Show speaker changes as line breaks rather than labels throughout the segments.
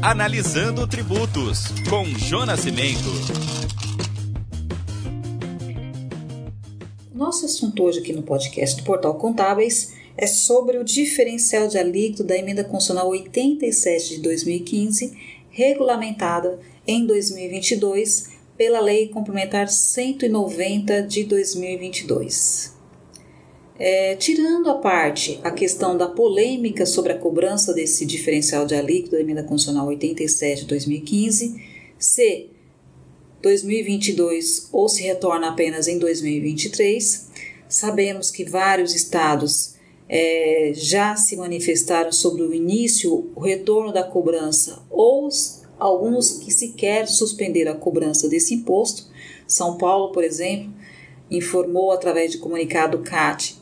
Analisando Tributos, com Jonas Cimento.
Nosso assunto hoje aqui no podcast do Portal Contábeis é sobre o diferencial de alíquota da Emenda Constitucional 87 de 2015, regulamentada em 2022 pela Lei Complementar 190 de 2022. É, tirando a parte a questão da polêmica sobre a cobrança desse diferencial de alíquota da emenda constitucional 87 de 2015, se 2022 ou se retorna apenas em 2023, sabemos que vários estados é, já se manifestaram sobre o início, o retorno da cobrança ou alguns que sequer suspenderam a cobrança desse imposto. São Paulo, por exemplo, informou através de comunicado CAT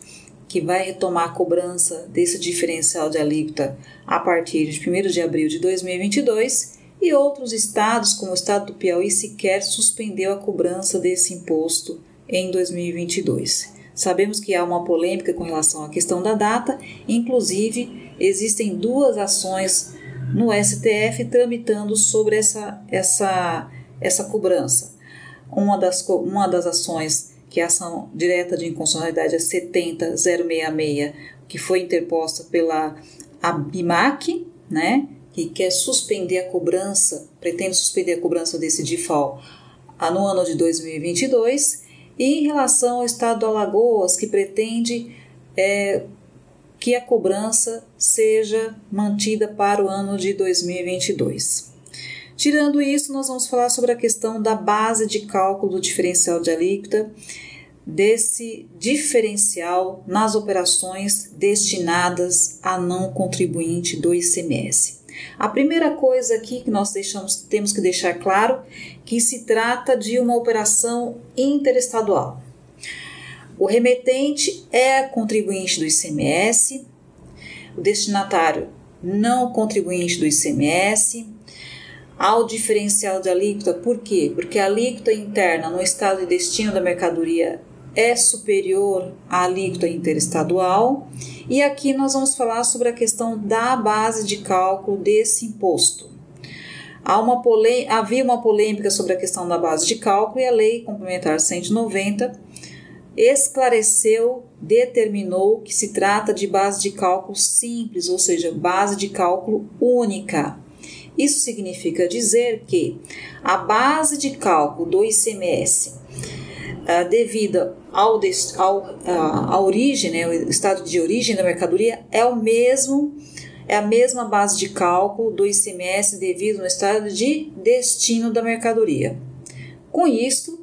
que vai retomar a cobrança desse diferencial de alíquota a partir de 1 de abril de 2022 e outros estados, como o estado do Piauí, sequer suspendeu a cobrança desse imposto em 2022. Sabemos que há uma polêmica com relação à questão da data, inclusive existem duas ações no STF tramitando sobre essa, essa, essa cobrança. Uma das, uma das ações que é a ação direta de inconstitucionalidade é 70066, que foi interposta pela ABIMAC, né, que quer suspender a cobrança, pretende suspender a cobrança desse DIFAL no ano de 2022, e em relação ao Estado do Alagoas, que pretende é, que a cobrança seja mantida para o ano de 2022. Tirando isso, nós vamos falar sobre a questão da base de cálculo do diferencial de alíquota, desse diferencial nas operações destinadas a não contribuinte do ICMS. A primeira coisa aqui que nós deixamos, temos que deixar claro que se trata de uma operação interestadual. O remetente é contribuinte do ICMS, o destinatário não contribuinte do ICMS, ao diferencial de alíquota, por quê? Porque a alíquota interna no estado de destino da mercadoria é superior à alíquota interestadual. E aqui nós vamos falar sobre a questão da base de cálculo desse imposto. Uma havia uma polêmica sobre a questão da base de cálculo e a Lei Complementar 190 esclareceu, determinou que se trata de base de cálculo simples, ou seja, base de cálculo única. Isso significa dizer que a base de cálculo do ICMS, uh, devida ao, ao, uh, origem, né, o estado de origem da mercadoria, é o mesmo, é a mesma base de cálculo do ICMS devido no estado de destino da mercadoria. Com isso,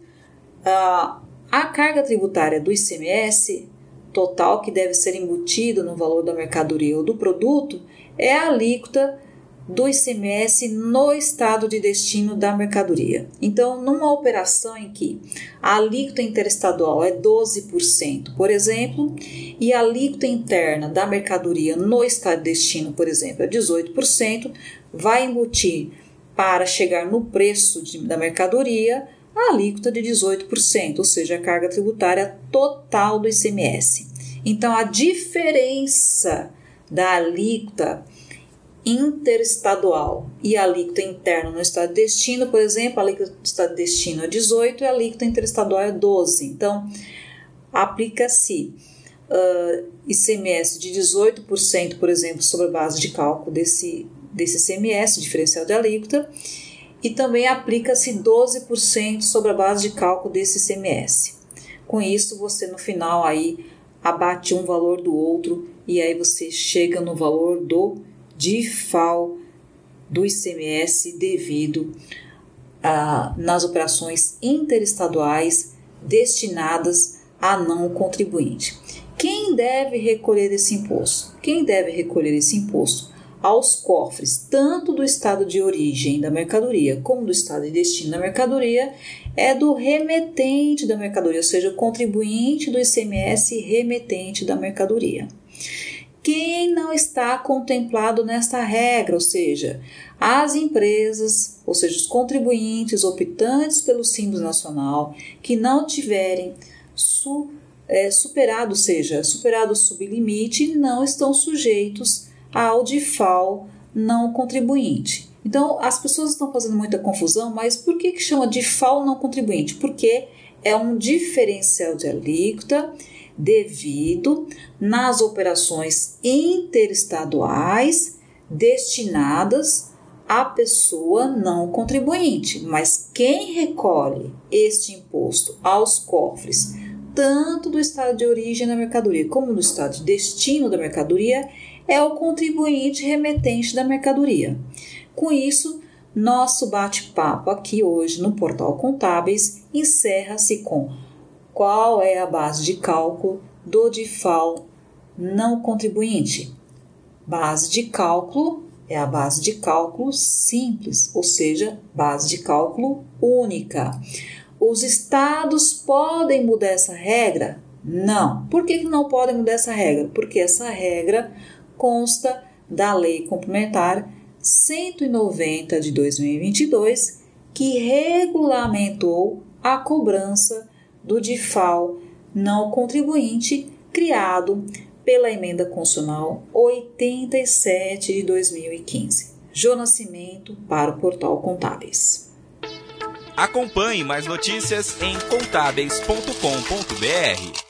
uh, a carga tributária do ICMS total que deve ser embutida no valor da mercadoria ou do produto é a alíquota do ICMS no estado de destino da mercadoria. Então, numa operação em que a alíquota interestadual é 12%, por exemplo, e a alíquota interna da mercadoria no estado de destino, por exemplo, é 18%, vai embutir para chegar no preço de, da mercadoria a alíquota de 18%, ou seja, a carga tributária total do ICMS. Então, a diferença da alíquota interestadual e a alíquota interna no estado de destino, por exemplo, a alíquota do estado de destino é 18 e a alíquota interestadual é 12. Então, aplica-se uh, ICMS de 18%, por exemplo, sobre a base de cálculo desse, desse ICMS, diferencial de alíquota, e também aplica-se 12% sobre a base de cálculo desse ICMS. Com isso, você no final aí abate um valor do outro e aí você chega no valor do de FAO do ICMS devido a, nas operações interestaduais destinadas a não contribuinte. Quem deve recolher esse imposto? Quem deve recolher esse imposto? Aos cofres, tanto do estado de origem da mercadoria como do estado de destino da mercadoria, é do remetente da mercadoria, ou seja, o contribuinte do ICMS remetente da mercadoria quem não está contemplado nesta regra, ou seja, as empresas, ou seja, os contribuintes optantes pelo Simples Nacional que não tiverem su, é, superado, ou seja, superado o sublimite, não estão sujeitos ao DIFAL não contribuinte. Então, as pessoas estão fazendo muita confusão, mas por que, que chama de FAO não contribuinte? Porque é um diferencial de alíquota devido nas operações interestaduais destinadas à pessoa não contribuinte. Mas quem recolhe este imposto aos cofres, tanto do estado de origem da mercadoria como do estado de destino da mercadoria, é o contribuinte remetente da mercadoria. Com isso, nosso bate-papo aqui hoje no Portal Contábeis encerra-se com qual é a base de cálculo do DIFAL não contribuinte. Base de cálculo é a base de cálculo simples, ou seja, base de cálculo única. Os estados podem mudar essa regra? Não. Por que não podem mudar essa regra? Porque essa regra consta da Lei Complementar 190 de 2022, que regulamentou a cobrança do DIFAL não contribuinte criado pela Emenda Constitucional 87 de 2015. Jô Nascimento para o Portal Contábeis.
Acompanhe mais notícias em contábeis.com.br.